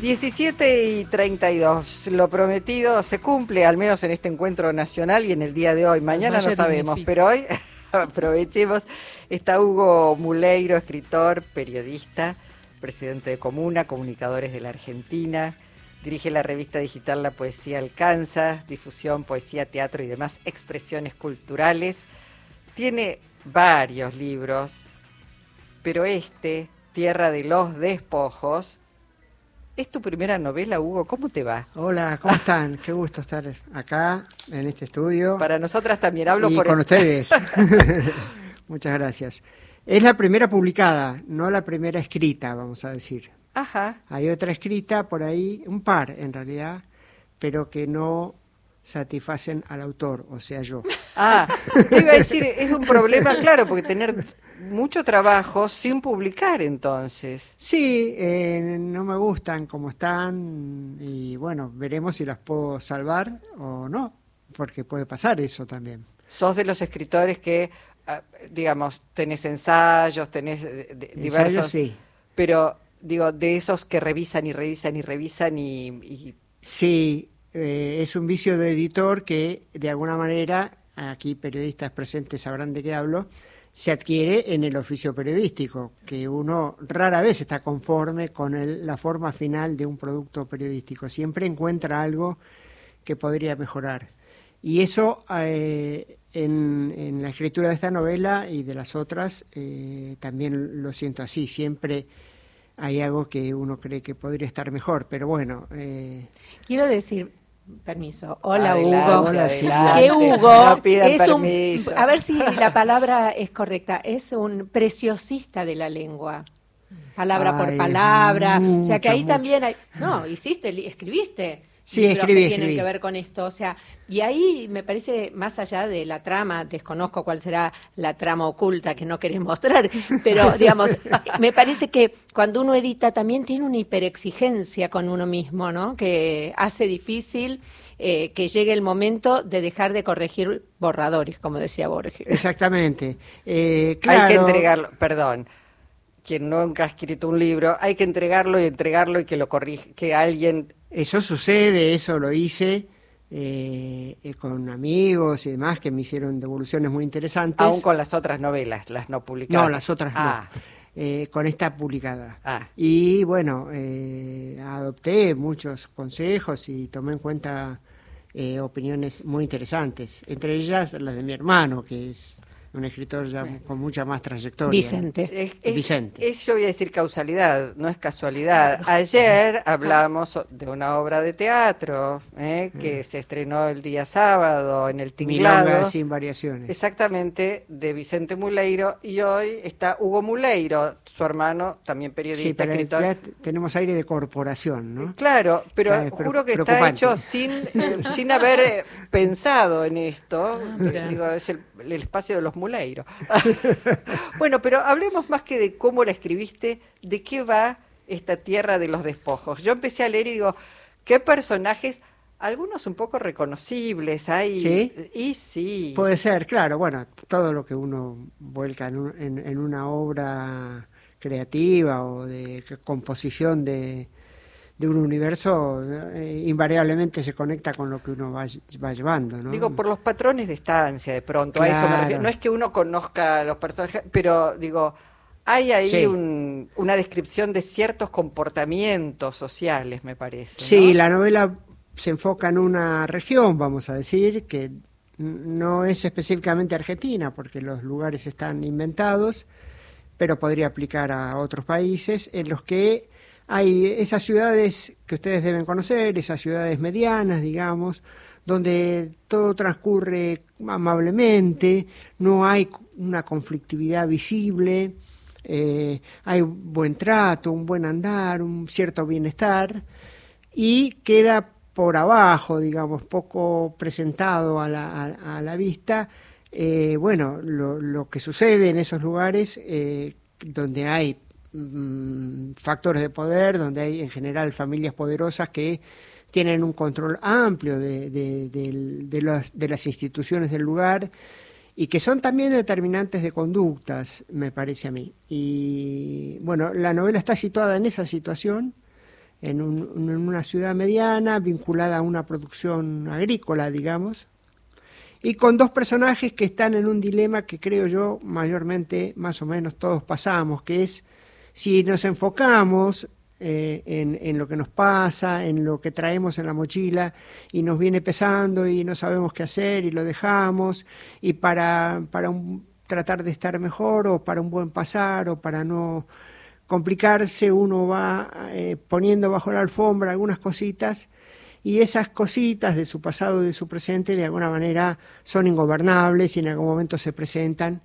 17 y 32. Lo prometido se cumple, al menos en este encuentro nacional y en el día de hoy. Mañana no sabemos, pero hoy aprovechemos. Está Hugo Muleiro, escritor, periodista, presidente de Comuna, Comunicadores de la Argentina. Dirige la revista digital La Poesía Alcanza, difusión, poesía, teatro y demás expresiones culturales. Tiene varios libros, pero este, Tierra de los Despojos, es tu primera novela, Hugo. ¿Cómo te va? Hola, ¿cómo están? Qué gusto estar acá en este estudio. Para nosotras también hablo y por con ustedes. Muchas gracias. Es la primera publicada, no la primera escrita, vamos a decir. Ajá. Hay otra escrita por ahí, un par en realidad, pero que no satisfacen al autor, o sea, yo. Ah, te iba a decir, es un problema, claro, porque tener mucho trabajo sin publicar entonces. Sí, eh, no me gustan como están y bueno, veremos si las puedo salvar o no, porque puede pasar eso también. Sos de los escritores que, ah, digamos, tenés ensayos, tenés eh, diversos... Ensayos, sí. Pero, digo, de esos que revisan y revisan y revisan y... Sí, eh, es un vicio de editor que de alguna manera, aquí periodistas presentes sabrán de qué hablo, se adquiere en el oficio periodístico, que uno rara vez está conforme con la forma final de un producto periodístico, siempre encuentra algo que podría mejorar. Y eso eh, en, la escritura de esta novela y de las otras eh, también lo siento así, siempre hay algo que uno cree que podría estar mejor, pero bueno. Eh, Quiero decir, Permiso. Hola Hugo. Hola, que Hugo es un, a ver si la palabra es correcta, es un preciosista de la lengua. Palabra por palabra. o sea que ahí también hay. No, hiciste, escribiste. Sí, escribí, que tienen que ver con esto. O sea, y ahí me parece, más allá de la trama, desconozco cuál será la trama oculta que no querés mostrar, pero digamos, me parece que cuando uno edita también tiene una hiperexigencia con uno mismo, ¿no? Que hace difícil eh, que llegue el momento de dejar de corregir borradores, como decía Borges. Exactamente. Eh, Hay que entregarlo, perdón quien nunca ha escrito un libro, hay que entregarlo y entregarlo y que lo corrige, que alguien eso sucede, eso lo hice eh, eh, con amigos y demás que me hicieron devoluciones muy interesantes. Aún con las otras novelas, las no publicadas. No, las otras no. Ah. Eh, con esta publicada. Ah. Y bueno, adopté muchos consejos y tomé en cuenta opiniones muy interesantes, entre ellas las de mi hermano, que es un escritor ya con mucha más trayectoria. Vicente. Es, Vicente. yo voy a decir causalidad, no es casualidad. Ayer hablamos de una obra de teatro ¿eh? que se estrenó el día sábado en el Tinglado. Milonga sin variaciones. Exactamente, de Vicente Muleiro. Y hoy está Hugo Muleiro, su hermano, también periodista, sí, pero escritor. Ya tenemos aire de corporación, ¿no? Claro, pero juro que está hecho sin, eh, sin haber eh, pensado en esto. Ah, Digo, es el, el espacio de los Muleiro. bueno, pero hablemos más que de cómo la escribiste, de qué va esta tierra de los despojos. Yo empecé a leer y digo, ¿qué personajes? Algunos un poco reconocibles hay. ¿Sí? Y sí. Puede ser, claro. Bueno, todo lo que uno vuelca en, en una obra creativa o de composición de, de un universo eh, invariablemente se conecta con lo que uno va, va, llevando. ¿no? Digo, por los patrones de estancia, de pronto, a eso me refiero. No es que uno conozca los personajes, pero digo, hay ahí una descripción de ciertos comportamientos sociales, me parece. Sí, la novela se enfoca en una región, vamos a decir, que no es específicamente Argentina, porque los lugares están inventados, pero podría aplicar a otros países en los que hay esas ciudades que ustedes deben conocer, esas ciudades medianas, digamos, donde todo transcurre amablemente, no hay una conflictividad visible, eh, hay buen trato, un buen andar, un cierto bienestar, y queda por abajo, digamos, poco presentado a la, vista, eh, bueno, lo, que sucede en esos lugares eh, donde hay Mm, factores de poder, donde hay en general familias poderosas que tienen un control amplio de, de, las, instituciones del lugar y que son también determinantes de conductas, me parece a mí. Y bueno, la novela está situada en esa situación, en, en una ciudad mediana vinculada a una producción agrícola, digamos, y con dos personajes que están en un dilema que creo yo mayormente, más o menos todos pasamos, que es si nos enfocamos eh, en, lo que nos pasa, en lo que traemos en la mochila y nos viene pesando y no sabemos qué hacer y lo dejamos, y para, para tratar de estar mejor o para un buen pasar o para no complicarse, uno va eh, poniendo bajo la alfombra algunas cositas y esas cositas de su pasado y de su presente de alguna manera son ingobernables y en algún momento se presentan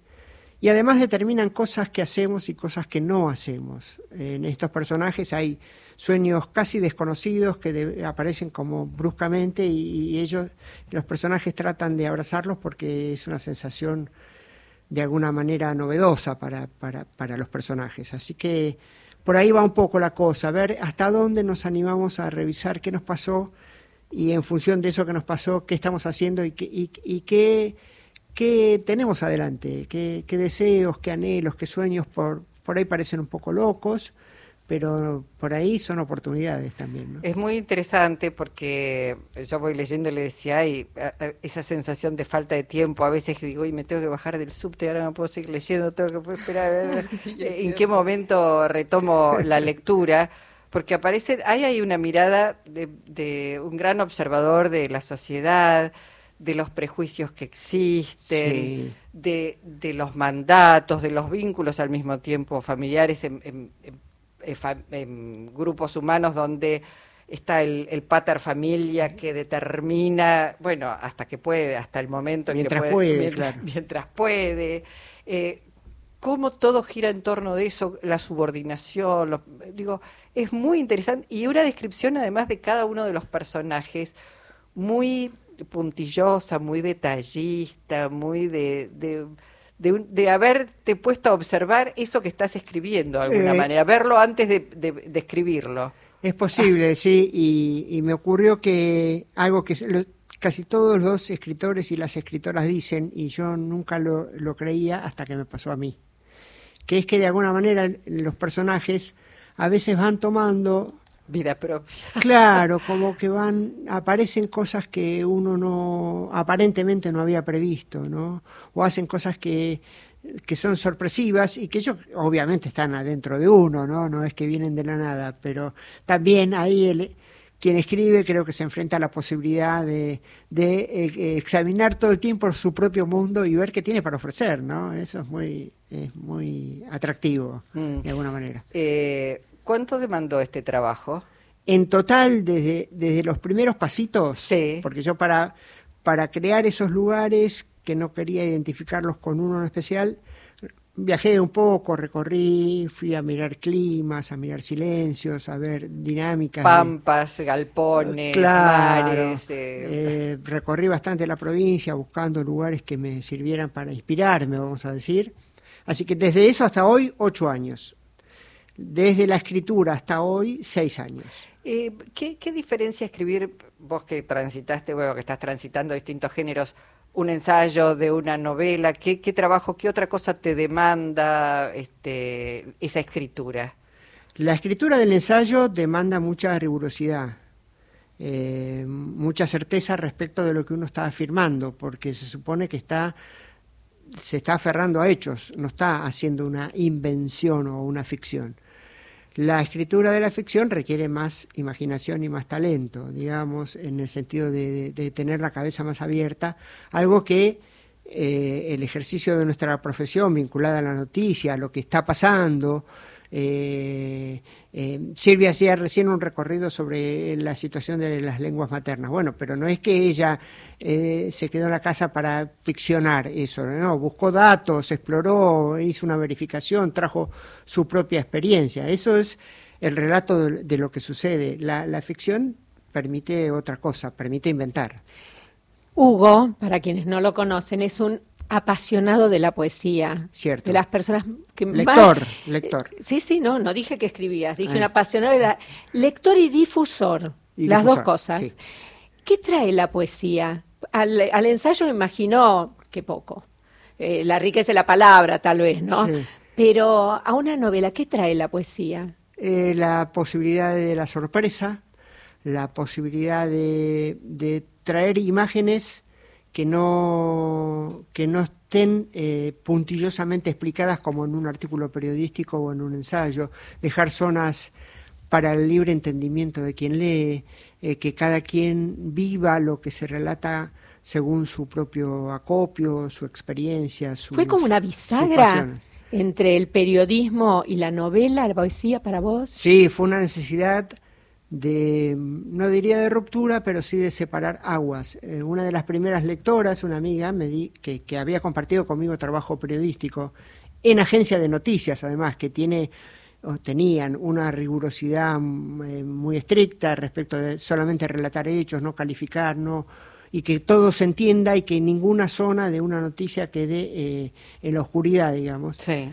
y además determinan cosas que hacemos y cosas que no hacemos. En estos personajes hay sueños casi desconocidos que aparecen como bruscamente y, ellos, los personajes tratan de abrazarlos porque es una sensación de alguna manera novedosa para, para, para los personajes. Así que por ahí va un poco la cosa, ver hasta dónde nos animamos a revisar qué nos pasó y en función de eso que nos pasó, qué estamos haciendo y qué, y, qué, qué, tenemos adelante, qué, qué, deseos, qué anhelos, qué sueños, por, por ahí parecen un poco locos, pero por ahí son oportunidades también. Es muy interesante porque yo voy leyendo y le decía, hay esa sensación de falta de tiempo, a veces digo, y me tengo que bajar del subte, ahora no puedo seguir leyendo, tengo que esperar a ver en qué momento retomo la lectura porque aparece, hay ahí una mirada de, un gran observador de la sociedad, de los prejuicios que existen, de, los mandatos, de los vínculos al mismo tiempo familiares en, grupos humanos donde está el, pater familia que determina, bueno, hasta que puede, hasta el momento mientras que puede, mientras, puede. Eh, cómo todo gira en torno de eso, la subordinación, digo, es muy interesante y una descripción además de cada uno de los personajes muy puntillosa, muy detallista, muy de, de, de, haberte puesto a observar eso que estás escribiendo de alguna eh, manera, verlo antes de, escribirlo. Es posible, sí, y, me ocurrió que algo que casi todos los escritores y las escritoras dicen, y yo nunca lo, lo creía hasta que me pasó a mí, que es que de alguna manera los personajes a veces van tomando vida propia. Claro, como que van, aparecen cosas que uno no, aparentemente no había previsto, ¿no? O hacen cosas que, que son sorpresivas y que ellos obviamente están adentro de uno, ¿no? No es que vienen de la nada, pero también ahí el, quien escribe creo que se enfrenta a la posibilidad de, de eh, examinar todo el tiempo su propio mundo y ver qué tiene para ofrecer, ¿no? Eso es muy, es muy atractivo, mm. de alguna manera. Eh, ¿Cuánto demandó este trabajo? En total, desde, desde los primeros pasitos, porque yo para, para crear esos lugares que no quería identificarlos con uno en especial, viajé un poco, recorrí, fui a mirar climas, a mirar silencios, a ver dinámicas. Pampas, galpones, mares. Eh, recorrí bastante la provincia buscando lugares que me sirvieran para inspirarme, vamos a decir. Así que desde eso hasta hoy, ocho años. Desde la escritura hasta hoy, seis años. Eh, ¿qué, ¿Qué diferencia escribir, vos que transitaste, bueno, que estás transitando distintos géneros, un ensayo, de una novela? ¿Qué, qué trabajo, qué otra cosa te demanda este, esa escritura? La escritura del ensayo demanda mucha rigurosidad, eh, mucha certeza respecto de lo que uno está afirmando, porque se supone que está se está aferrando a hechos, no está haciendo una invención o una ficción. La escritura de la ficción requiere más imaginación y más talento, digamos, en el sentido de, tener la cabeza más abierta, algo que eh, el ejercicio de nuestra profesión vinculada a la noticia, a lo que está pasando, eh, eh, Silvia hacía recién un recorrido sobre la situación de las lenguas maternas. Bueno, pero no es que ella eh, se quedó en la casa para ficcionar eso, no, buscó datos, exploró, hizo una verificación, trajo su propia experiencia. Eso es el relato de, lo que sucede. La, la ficción permite otra cosa, permite inventar. Hugo, para quienes no lo conocen, es un apasionado de la poesía. Cierto. De las personas que lector, Lector, eh, Sí, sí, no, no dije que escribías, dije un apasionado de la... Lector y difusor, las dos cosas. ¿Qué trae la poesía? Al, ensayo me imaginó que poco. Eh, la riqueza de la palabra, tal vez, ¿no? Pero a una novela, ¿qué trae la poesía? eh, la posibilidad de la sorpresa, la posibilidad de, traer imágenes que no, que no estén eh, puntillosamente explicadas como en un artículo periodístico o en un ensayo, dejar zonas para el libre entendimiento de quien lee, eh, que cada quien viva lo que se relata según su propio acopio, su experiencia. Fue como una bisagra entre el periodismo y la novela, la poesía para vos. Sí, fue una necesidad de, no diría de ruptura, pero sí de separar aguas. Eh, una de las primeras lectoras, una amiga, me di, que, que había compartido conmigo trabajo periodístico en agencia de noticias, además, que tiene tenían una rigurosidad mm, eh, muy estricta respecto de solamente relatar hechos, no calificar, no y que todo se entienda y que ninguna zona de una noticia quede eh, en la oscuridad, digamos. Sí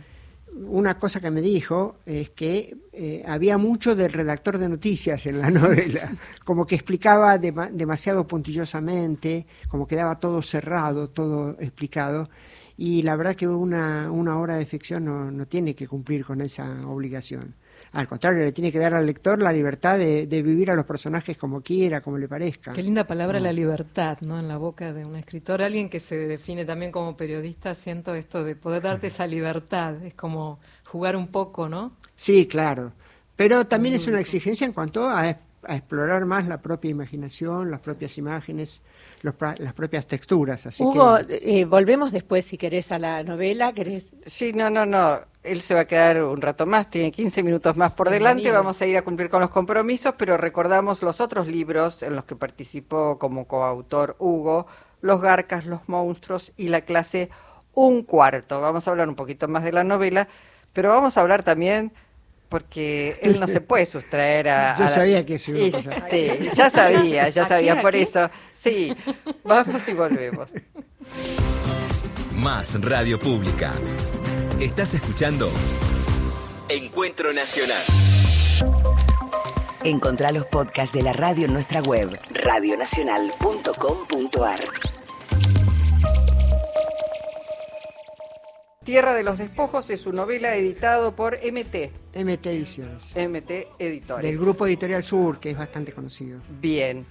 una cosa que me dijo es que eh, había mucho del redactor de noticias en la novela, como que explicaba demasiado puntillosamente, como que daba todo cerrado, todo explicado, y la verdad que una, una obra de ficción no, no tiene que cumplir con esa obligación. Al contrario, le tiene que dar al lector la libertad de, vivir a los personajes como quiera, como le parezca. Qué linda palabra la libertad, ¿no? En la boca de un escritor, alguien que se define también como periodista, siento esto de poder darte esa libertad, es como jugar un poco, ¿no? Sí, claro. Pero también es una exigencia en cuanto a, a explorar más la propia imaginación, las propias imágenes, las propias texturas. Así Hugo, eh, volvemos después, si querés, a la novela. ¿Querés? Sí, no, no, no. Él se va a quedar un rato más, tiene 15 minutos más por delante. Vamos a ir a cumplir con los compromisos, pero recordamos los otros libros en los que participó como coautor Hugo: Los Garcas, Los Monstruos y la clase Un Cuarto. Vamos a hablar un poquito más de la novela, pero vamos a hablar también porque él no se puede sustraer a... Yo sabía que eso iba a pasar. Sí, ya sabía, ya sabía, por eso. Sí, vamos y volvemos. Más Radio Pública. Estás escuchando Encuentro Nacional. Encontrá los podcasts de la radio en nuestra web, radionacional.com.ar. Tierra de los Despojos es su novela editado por MT. MT Ediciones. MT Editores. Del grupo Editorial Sur, que es bastante conocido. Bien.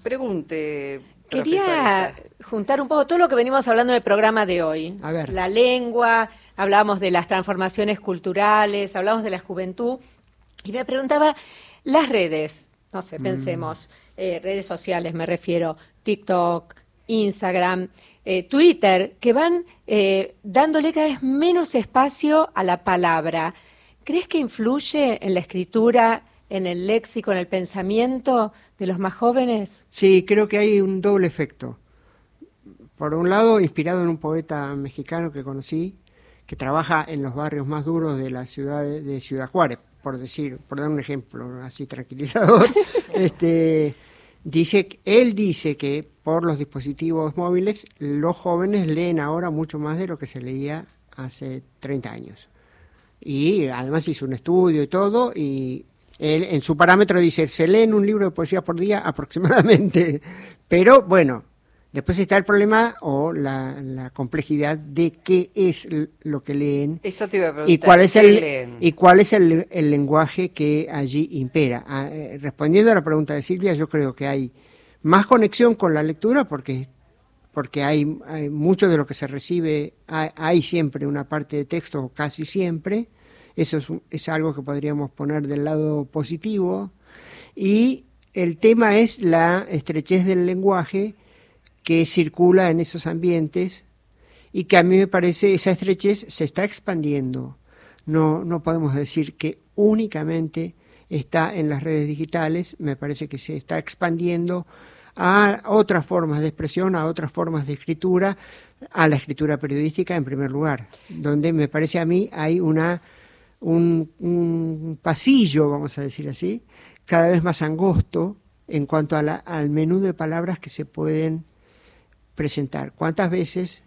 Pregunte. Quería juntar un poco todo lo que venimos hablando en el programa de hoy. A ver. La lengua, hablamos de las transformaciones culturales, hablamos de la juventud. Y me preguntaba, las redes, no sé, mm. pensemos, eh, redes sociales me refiero, TikTok, Instagram, eh, Twitter, que van eh, dándole cada vez menos espacio a la palabra. ¿Crees que influye en la escritura, en el léxico, en el pensamiento de los más jóvenes? Sí, creo que hay un doble efecto. Por un lado, inspirado en un poeta mexicano que conocí, que trabaja en los barrios más duros de la ciudad de Ciudad Juárez, por decir, por dar un ejemplo así tranquilizador. este, dice, él dice que por los dispositivos móviles, los jóvenes leen ahora mucho más de lo que se leía hace 30 años. Y además hizo un estudio y todo, y él, en su parámetro dice, se leen un libro de poesía por día aproximadamente. Pero bueno, después está el problema o la, complejidad de qué es lo que leen y cuál es el y cuál es el, lenguaje que allí impera. Ah, eh, respondiendo a la pregunta de Silvia, yo creo que hay más conexión con la lectura porque porque hay, mucho de lo que se recibe, hay, siempre una parte de texto, casi siempre, eso es, es, algo que podríamos poner del lado positivo, y el tema es la estrechez del lenguaje que circula en esos ambientes y que a mí me parece esa estrechez se está expandiendo. No, no podemos decir que únicamente está en las redes digitales, me parece que se está expandiendo a otras formas de expresión, a otras formas de escritura, a la escritura periodística en primer lugar, donde me parece a mí hay una un, pasillo, vamos a decir así, cada vez más angosto en cuanto a al menú de palabras que se pueden presentar. ¿Cuántas veces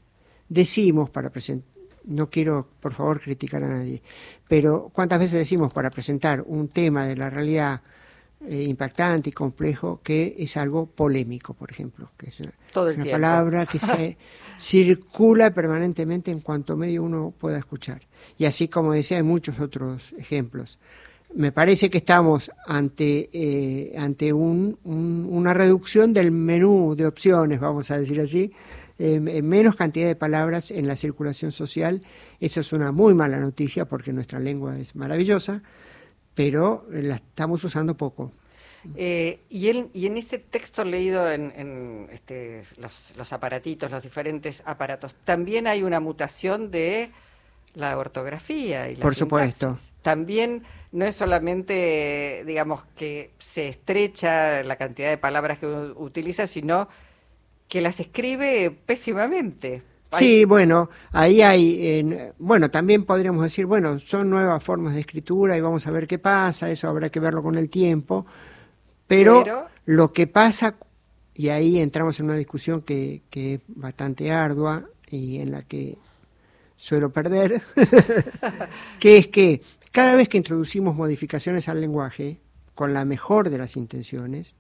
decimos para presentar, no quiero por favor criticar a nadie, pero cuántas veces decimos para presentar un tema de la realidad eh, impactante y complejo que es algo polémico, por ejemplo, que es una, palabra que se circula permanentemente en cuanto medio uno pueda escuchar. Y así como decía, hay muchos otros ejemplos. Me parece que estamos ante, eh, ante un, una reducción del menú de opciones, vamos a decir así, en menos cantidad de palabras en la circulación social. Esa es una muy mala noticia porque nuestra lengua es maravillosa, pero la estamos usando poco. Eh, y, y en ese texto leído en, este, los, los, aparatitos, los diferentes aparatos, también hay una mutación de la ortografía. Y la Por supuesto. También no es solamente, digamos, que se estrecha la cantidad de palabras que utiliza, sino que las escribe pésimamente. Sí, bueno, ahí hay, bueno, también podríamos decir, bueno, son nuevas formas de escritura y vamos a ver qué pasa, eso habrá que verlo con el tiempo, pero, lo que pasa, y ahí entramos en una discusión que, que es bastante ardua y en la que suelo perder, que es que cada vez que introducimos modificaciones al lenguaje, con la mejor de las intenciones,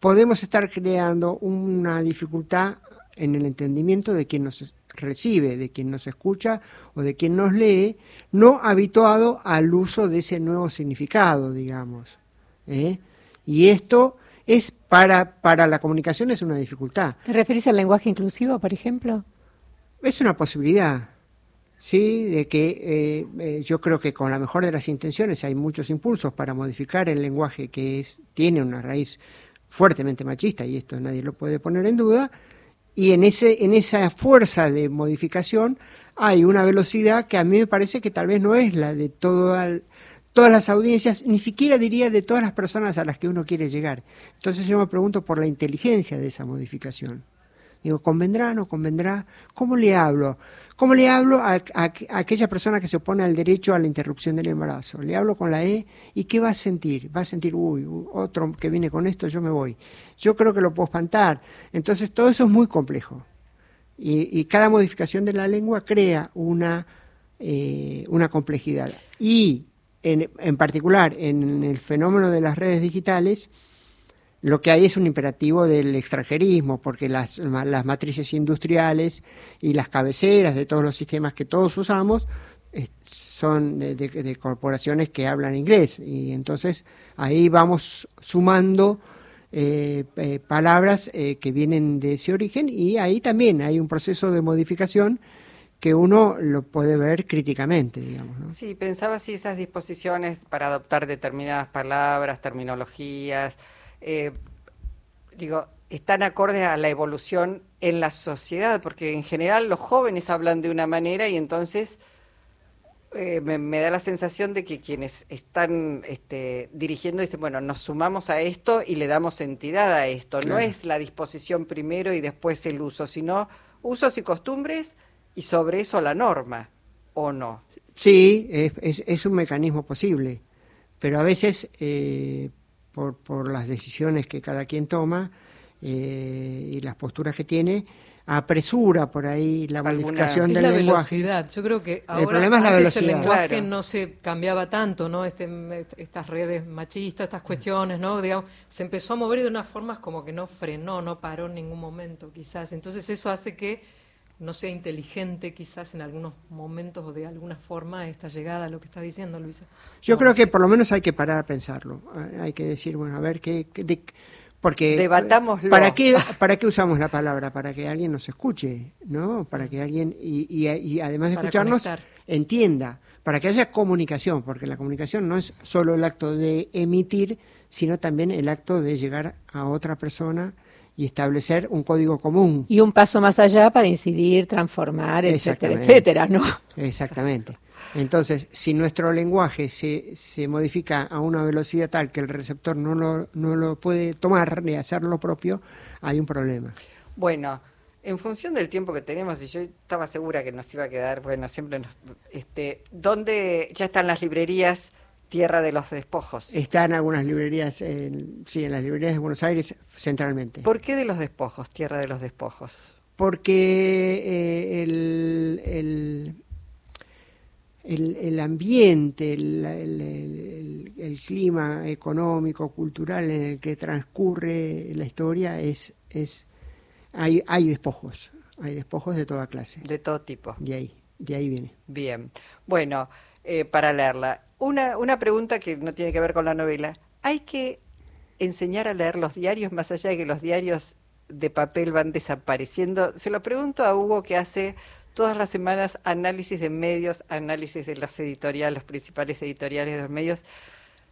podemos estar creando una dificultad en el entendimiento de quien nos recibe, de quien nos escucha o de quien nos lee, no habituado al uso de ese nuevo significado, digamos. ¿eh? Y esto es para, para la comunicación es una dificultad. ¿Te refieres al lenguaje inclusivo, por ejemplo? Es una posibilidad. Sí, de que eh, eh, yo creo que con la mejor de las intenciones hay muchos impulsos para modificar el lenguaje que es, tiene una raíz fuertemente machista y esto nadie lo puede poner en duda y en ese en esa fuerza de modificación hay una velocidad que a mí me parece que tal vez no es la de todas las audiencias, ni siquiera diría de todas las personas a las que uno quiere llegar. Entonces yo me pregunto por la inteligencia de esa modificación. Digo, ¿convendrá, no convendrá? ¿Cómo le hablo? ¿Cómo le hablo a, aquella persona que se opone al derecho a la interrupción del embarazo? Le hablo con la E y ¿qué va a sentir? Va a sentir, uy, otro que viene con esto, yo me voy. Yo creo que lo puedo espantar. Entonces todo eso es muy complejo. Y, cada modificación de la lengua crea una, eh, una complejidad. Y en, en particular en el fenómeno de las redes digitales, lo que hay es un imperativo del extranjerismo, porque las, las matrices industriales y las cabeceras de todos los sistemas que todos usamos son de, corporaciones que hablan inglés y entonces ahí vamos sumando eh, eh, palabras eh, que vienen de ese origen y ahí también hay un proceso de modificación que uno lo puede ver críticamente, digamos. Sí, pensaba si esas disposiciones para adoptar determinadas palabras, terminologías, eh, digo, están acordes a la evolución en la sociedad, porque en general los jóvenes hablan de una manera y entonces eh, me, da la sensación de que quienes están este, dirigiendo dicen, bueno, nos sumamos a esto y le damos entidad a esto. No es la disposición primero y después el uso, sino usos y costumbres y sobre eso la norma, ¿o no? Sí, es, es, un mecanismo posible, pero a veces eh, por, por las decisiones que cada quien toma eh, y las posturas que tiene, apresura por ahí la modificación del la lenguaje. velocidad. Yo creo que ahora el problema es la velocidad. el lenguaje no se cambiaba tanto, ¿no? Este, estas redes machistas, estas cuestiones, ¿no? Digamos, se empezó a mover de unas formas como que no frenó, no paró en ningún momento, quizás. Entonces eso hace que no sea inteligente quizás en algunos momentos o de alguna forma esta llegada a lo que está diciendo Luisa. Yo creo que por lo menos hay que parar a pensarlo. Hay que decir, bueno, a ver qué... porque Debatámoslo. ¿para qué, ¿Para qué usamos la palabra? Para que alguien nos escuche, ¿no? Para que alguien, y, y, además de escucharnos, entienda. Para que haya comunicación, porque la comunicación no es solo el acto de emitir, sino también el acto de llegar a otra persona y establecer un código común. Y un paso más allá para incidir, transformar, etcétera, etcétera, ¿no? Exactamente. Entonces, si nuestro lenguaje se, se modifica a una velocidad tal que el receptor no lo, no lo puede tomar ni hacer lo propio, hay un problema. Bueno, en función del tiempo que tenemos, y yo estaba segura que nos iba a quedar, bueno, siempre nos, este, ¿dónde ya están las librerías Tierra de los Despojos. Está en algunas librerías, en, sí, en las librerías de Buenos Aires centralmente. ¿Por qué de los despojos, Tierra de los Despojos? Porque eh, el, el, el, el, ambiente, el, el, clima económico, cultural en el que transcurre la historia es, es hay, hay despojos, hay despojos de toda clase. De todo tipo. De ahí, de ahí viene. Bien, bueno. eh, para leerla. Una, una pregunta que no tiene que ver con la novela. ¿Hay que enseñar a leer los diarios más allá de que los diarios de papel van desapareciendo? Se lo pregunto a Hugo que hace todas las semanas análisis de medios, análisis de las editoriales, los principales editoriales de los medios,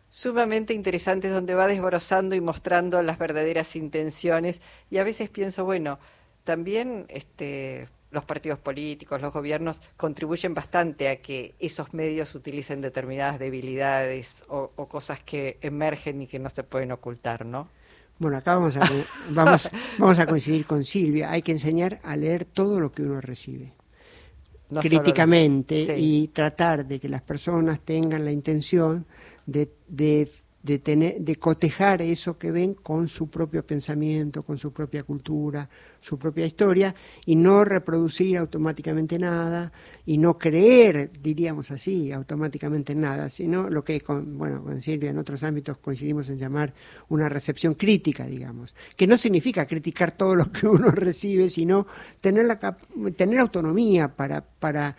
sumamente interesantes donde va desbrozando y mostrando las verdaderas intenciones y a veces pienso, bueno, también este los partidos políticos, los gobiernos contribuyen bastante a que esos medios utilicen determinadas debilidades o, cosas que emergen y que no se pueden ocultar, ¿no? Bueno, acá vamos a, vamos, vamos a coincidir con Silvia. Hay que enseñar a leer todo lo que uno recibe. críticamente y tratar de que las personas tengan la intención de, de de, tener, de cotejar eso que ven con su propio pensamiento, con su propia cultura, su propia historia, y no reproducir automáticamente nada, y no creer, diríamos así, automáticamente nada, sino lo que, con, bueno, con Silvia en otros ámbitos coincidimos en llamar una recepción crítica, digamos, que no significa criticar todo lo que uno recibe, sino tener, la, tener autonomía para, para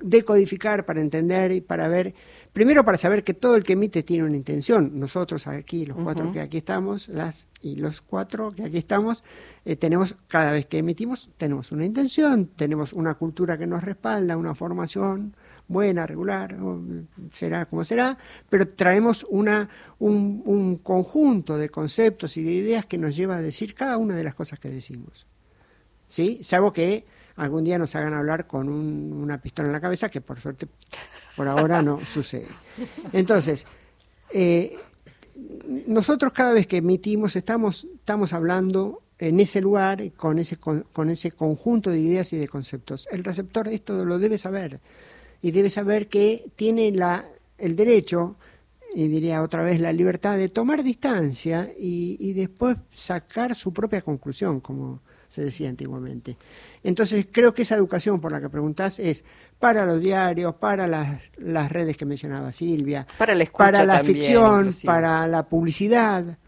decodificar, para entender y para ver Primero para saber que todo el que emite tiene una intención. Nosotros aquí, los cuatro que aquí estamos, las y los cuatro que aquí estamos, eh, tenemos, cada vez que emitimos, tenemos una intención, tenemos una cultura que nos respalda, una formación buena, regular, será como será, pero traemos una, un, un conjunto de conceptos y de ideas que nos lleva a decir cada una de las cosas que decimos. ¿Sí? Salvo que algún día nos hagan hablar con una pistola en la cabeza, que por suerte por ahora no sucede. Entonces, eh, nosotros cada vez que emitimos estamos, estamos hablando en ese lugar con ese, con, ese conjunto de ideas y de conceptos. El receptor esto lo debe saber y debe saber que tiene la, el derecho, y diría otra vez la libertad, de tomar distancia y, y después sacar su propia conclusión, como se decía antiguamente. Entonces, creo que esa educación por la que preguntás es para los diarios, para las, las redes que mencionaba Silvia, para la, para la ficción, para la publicidad,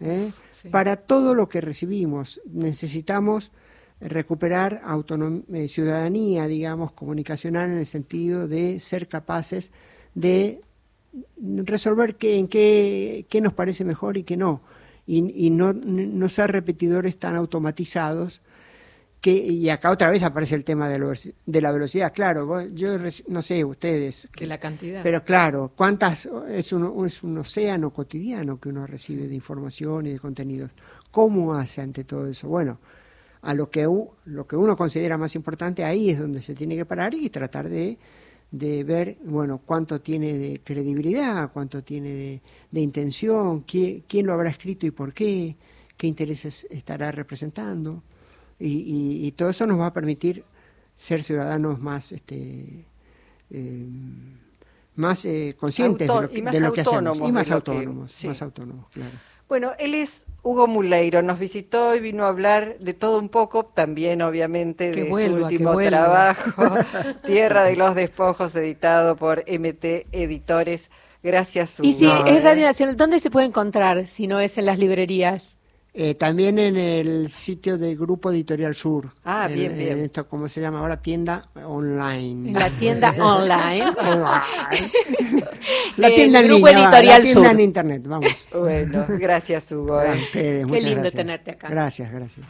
¿eh? para todo lo que recibimos. Necesitamos recuperar eh, ciudadanía, digamos, comunicacional en el sentido de ser capaces de resolver qué, en qué, qué nos parece mejor y qué no y, no, no ser repetidores tan automatizados que, y acá otra vez aparece el tema de, de la velocidad. Claro, yo no sé ustedes. Que la cantidad. Pero claro, ¿cuántas? Es un, es un océano cotidiano que uno recibe de información y de contenidos. ¿Cómo hace ante todo eso? Bueno, a lo que, lo que uno considera más importante, ahí es donde se tiene que parar y tratar de de ver, bueno, cuánto tiene de credibilidad, cuánto tiene de, intención, quién, lo habrá escrito y por qué, qué intereses estará representando. Y, todo eso nos va a permitir ser ciudadanos más, este, eh, más eh, conscientes de lo que, de lo que hacemos y más autónomos, más autónomos, claro. Bueno, él es Hugo Muleiro, nos visitó y vino a hablar de todo un poco, también obviamente de su último trabajo, Tierra de los Despojos, editado por MT Editores. Gracias, Hugo. Y si es Radio Nacional, ¿dónde se puede encontrar si no es en las librerías? Eh, también en el sitio del Grupo Editorial Sur. Ah, bien, bien. En esto, ¿cómo se llama ahora? Tienda online. la tienda online. la tienda en Grupo Editorial la tienda en Internet, vamos. Bueno, gracias, Hugo. A ustedes, Qué lindo tenerte acá. Gracias, gracias.